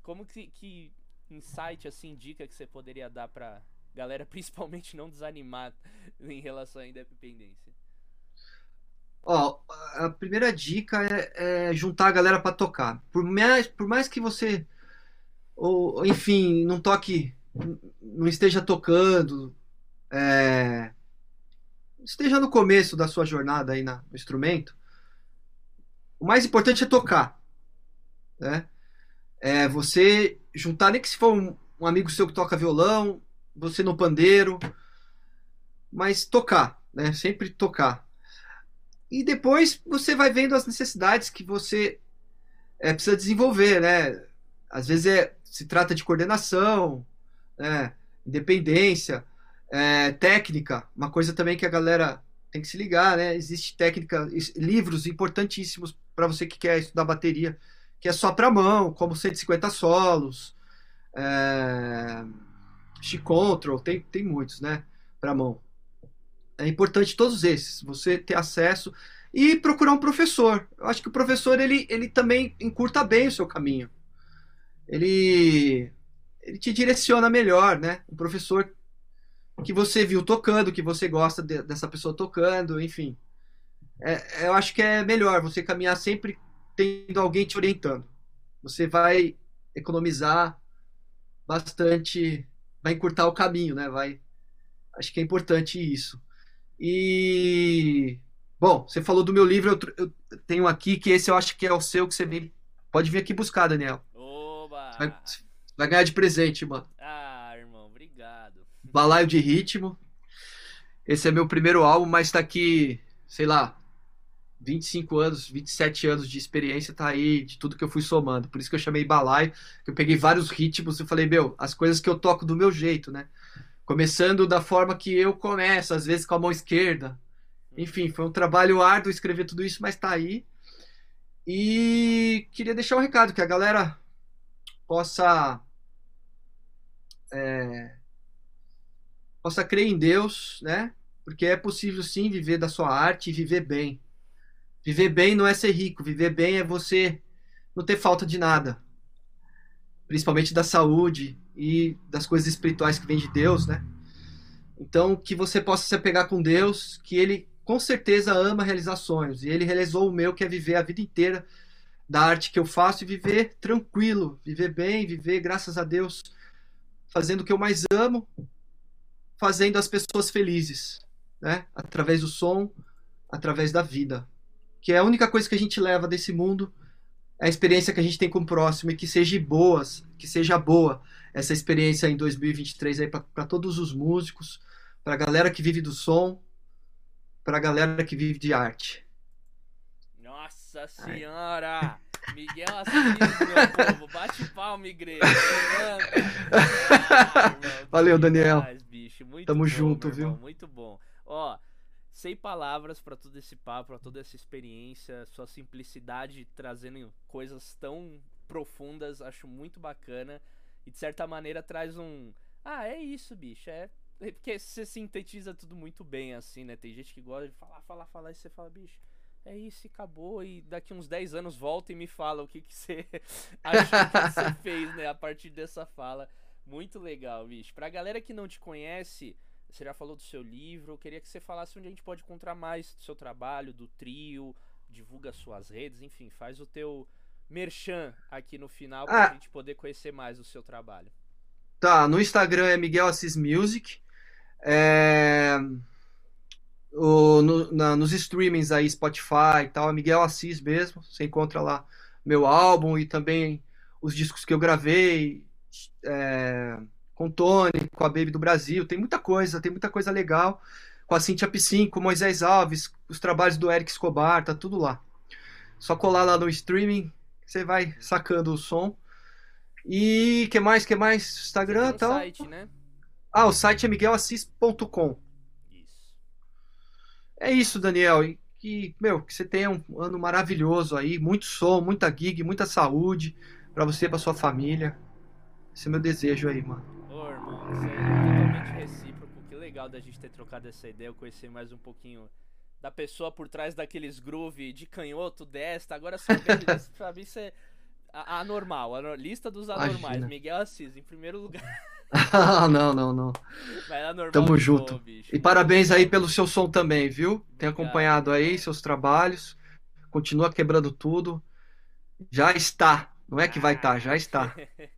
como que, que insight, assim, dica que você poderia dar pra galera, principalmente não desanimar em relação à independência? Ó, a primeira dica é, é juntar a galera pra tocar. Por mais, por mais que você, ou, enfim, não toque, não esteja tocando, é, esteja no começo da sua jornada aí na- no instrumento, o mais importante é tocar, né? É você juntar, nem que se for um, um amigo seu que toca violão, você no pandeiro, mas tocar, né? Sempre tocar. E depois você vai vendo as necessidades que você é, precisa desenvolver, né? Às vezes é, se trata de coordenação, né? independência, é, técnica, uma coisa também que a galera tem que se ligar, né? Existe técnica, livros importantíssimos para você que quer estudar bateria, que é só para mão, como 150 solos, é, Control, tem, tem muitos, né? Para mão. É importante todos esses, você ter acesso e procurar um professor. Eu acho que o professor ele, ele também encurta bem o seu caminho. Ele ele te direciona melhor, né? Um professor que você viu tocando, que você gosta de- dessa pessoa tocando, enfim. É, eu acho que é melhor você caminhar sempre tendo alguém te orientando. você vai economizar bastante, vai encurtar o caminho, né? Vai, acho que é importante isso. E bom, você falou do meu livro, eu, eu tenho aqui que esse eu acho que é o seu que você vem, pode vir aqui buscar, Daniel. Oba! Vai, vai ganhar de presente, mano. Ah, irmão, obrigado. Balaio de ritmo. Esse é meu primeiro álbum, mas tá aqui, sei lá, 25 anos, 27 anos de experiência tá aí, de tudo que eu fui somando. Por isso que eu chamei balaio, que eu peguei vários ritmos e falei, meu, as coisas que eu toco do meu jeito, né? Começando da forma que eu começo, às vezes com a mão esquerda. Enfim, foi um trabalho árduo escrever tudo isso, mas tá aí. E queria deixar um recado que a galera possa é, possa crer em Deus, né? Porque é possível sim viver da sua arte e viver bem. Viver bem não é ser rico, viver bem é você não ter falta de nada. Principalmente da saúde e das coisas espirituais que vêm de Deus, né? Então, que você possa se apegar com Deus, que Ele com certeza ama realizar sonhos. E Ele realizou o meu, que é viver a vida inteira da arte que eu faço e viver tranquilo, viver bem, viver, graças a Deus, fazendo o que eu mais amo fazendo as pessoas felizes, né? Através do som, através da vida. Que é a única coisa que a gente leva desse mundo, a experiência que a gente tem com o próximo e que seja boas, que seja boa essa experiência em 2023 aí para todos os músicos, para a galera que vive do som, para a galera que vive de arte. Nossa senhora! Ai. Miguel Assis, meu povo, bate palma, igreja. Valeu, Daniel. Demais, bicho. Muito Tamo bom, junto, viu? Irmão, muito bom. Ó, sem palavras para todo esse papo, para toda essa experiência, sua simplicidade trazendo coisas tão profundas, acho muito bacana. E de certa maneira traz um. Ah, é isso, bicho. É. Porque você sintetiza tudo muito bem, assim, né? Tem gente que gosta de falar, falar, falar, e você fala, bicho é isso, acabou. E daqui uns 10 anos volta e me fala o que, que você achou que você fez, né? A partir dessa fala. Muito legal, bicho. Pra galera que não te conhece, você já falou do seu livro, eu queria que você falasse onde a gente pode encontrar mais do seu trabalho, do trio, divulga suas redes, enfim, faz o teu merchan aqui no final pra ah, gente poder conhecer mais o seu trabalho. Tá, no Instagram é Miguel Assis Music. É o, no, na, nos streamings aí, Spotify e tal, é Miguel Assis mesmo. Você encontra lá meu álbum e também os discos que eu gravei é, com o Tony, com a Baby do Brasil. Tem muita coisa, tem muita coisa legal. Com a Cintia Piscin, com o Moisés Alves, os trabalhos do Eric Escobar, tá tudo lá. Só colar lá no streaming, você vai sacando o som. E que mais, que mais? Instagram e tal. site, né? Ah, o site é miguelassis.com. É isso, Daniel. E que, meu, que você tenha um ano maravilhoso aí, muito som, muita gig, muita saúde para você e pra sua família. Esse é o meu desejo aí, mano. Ô, irmão, isso é totalmente recíproco. Que legal da gente ter trocado essa ideia, eu conhecer mais um pouquinho da pessoa por trás daqueles groove de canhoto, desta. Agora, saber, pra mim, isso é anormal, a lista dos anormais. Imagina. Miguel Assis, em primeiro lugar. não, não, não. Tamo junto. e parabéns aí pelo seu som também, viu? Tem acompanhado aí seus trabalhos. Continua quebrando tudo. Já está. Não é que vai estar, tá, já está.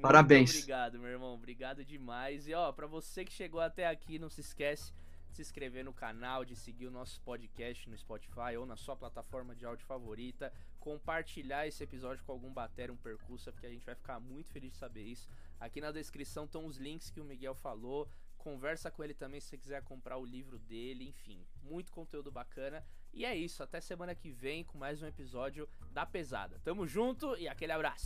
Parabéns. obrigado, meu irmão. Obrigado demais. E ó, para você que chegou até aqui, não se esquece de se inscrever no canal, de seguir o nosso podcast no Spotify ou na sua plataforma de áudio favorita, compartilhar esse episódio com algum bater, um percurso, porque a gente vai ficar muito feliz de saber isso. Aqui na descrição estão os links que o Miguel falou. Conversa com ele também se você quiser comprar o livro dele, enfim, muito conteúdo bacana. E é isso, até semana que vem com mais um episódio da Pesada. Tamo junto e aquele abraço.